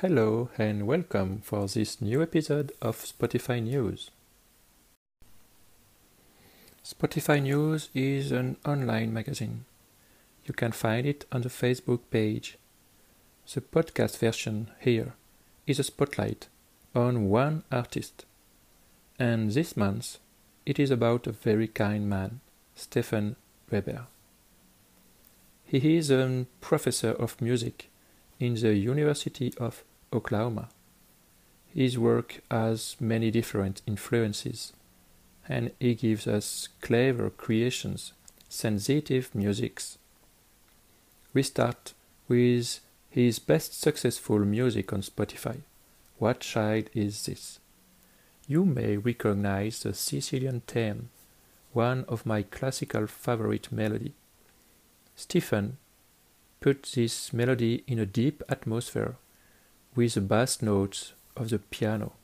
Hello and welcome for this new episode of Spotify News. Spotify News is an online magazine. You can find it on the Facebook page. The podcast version here is a spotlight on one artist. And this month it is about a very kind man, Stefan Weber. He is a professor of music in the University of Oklahoma. His work has many different influences, and he gives us clever creations, sensitive musics. We start with his best successful music on Spotify. What Child Is This? You may recognize the Sicilian theme, one of my classical favorite melody. Stephen put this melody in a deep atmosphere with the bass notes of the piano.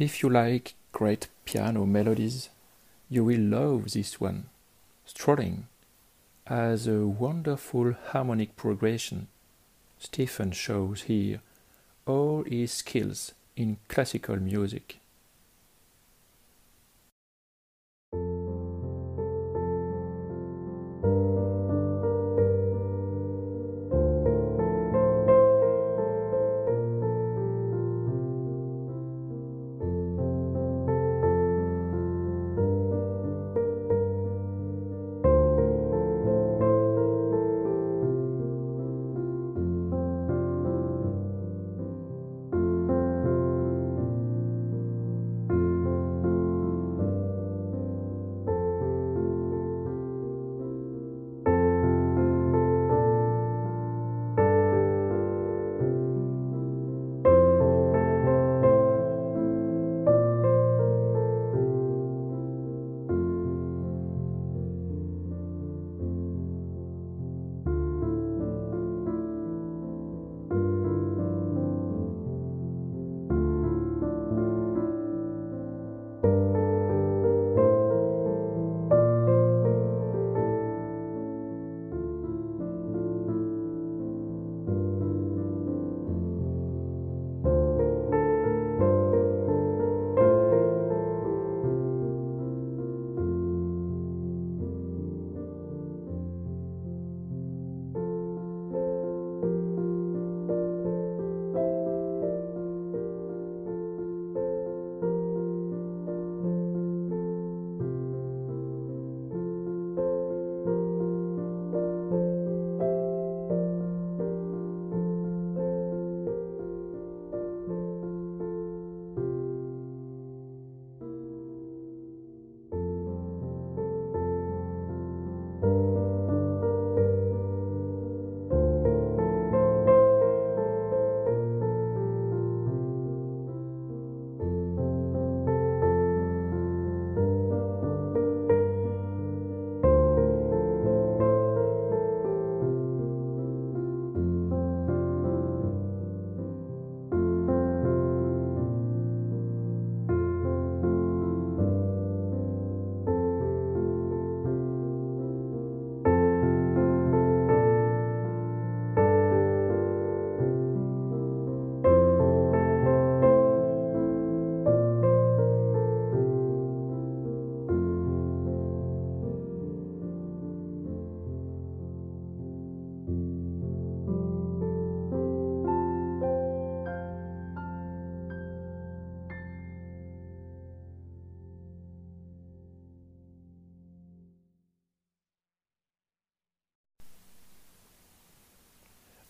If you like great piano melodies, you will love this one. Strolling has a wonderful harmonic progression. Stephen shows here all his skills in classical music.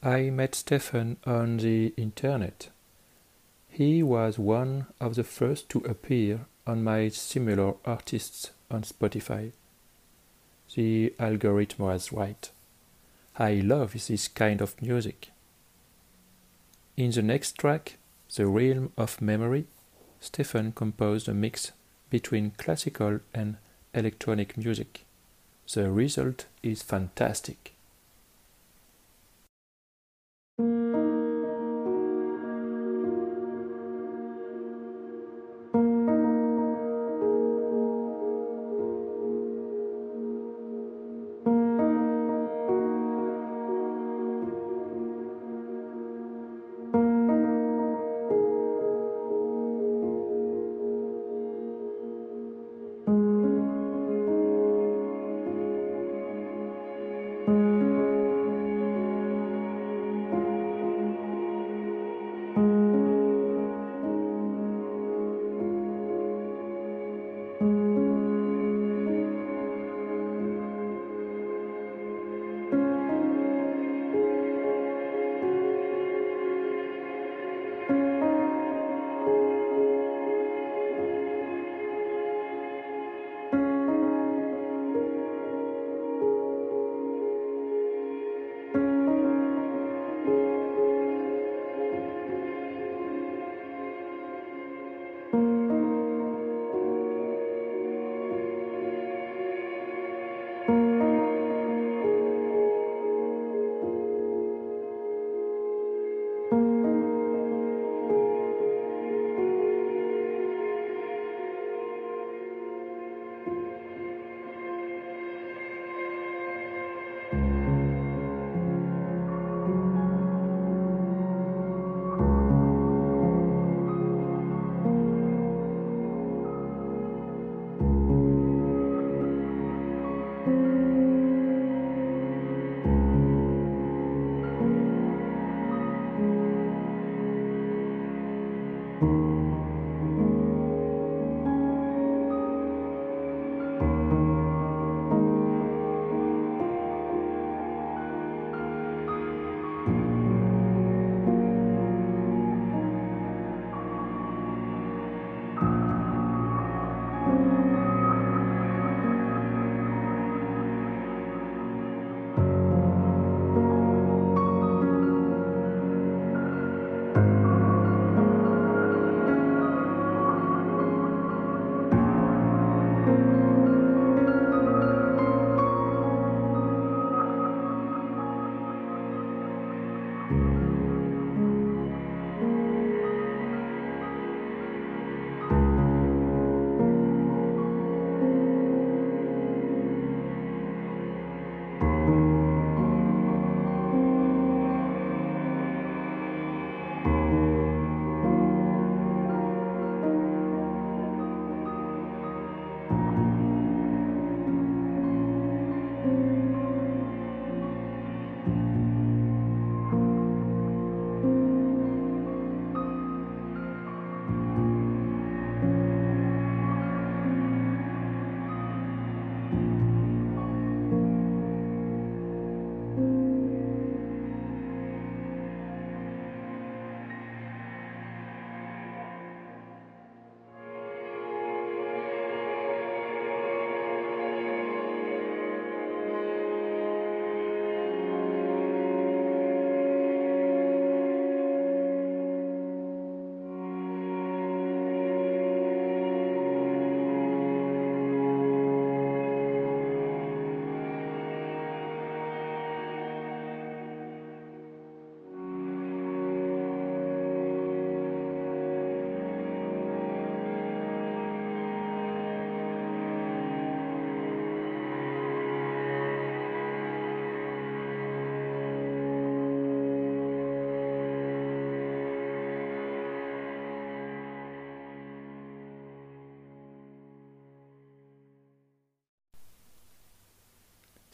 I met Stefan on the internet. He was one of the first to appear on my similar artists on Spotify. The algorithm was right. I love this kind of music. In the next track, The Realm of Memory, Stefan composed a mix between classical and electronic music. The result is fantastic.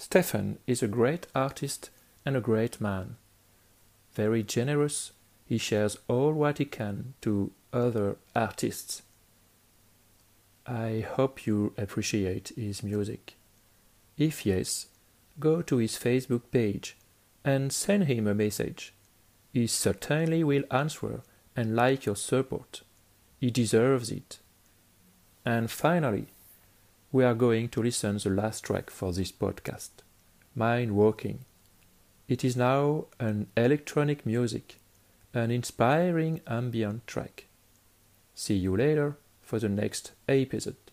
Stefan is a great artist and a great man. Very generous, he shares all what he can to other artists. I hope you appreciate his music. If yes, go to his Facebook page and send him a message. He certainly will answer and like your support. He deserves it. And finally, we are going to listen the last track for this podcast, Mind Walking. It is now an electronic music, an inspiring ambient track. See you later for the next episode.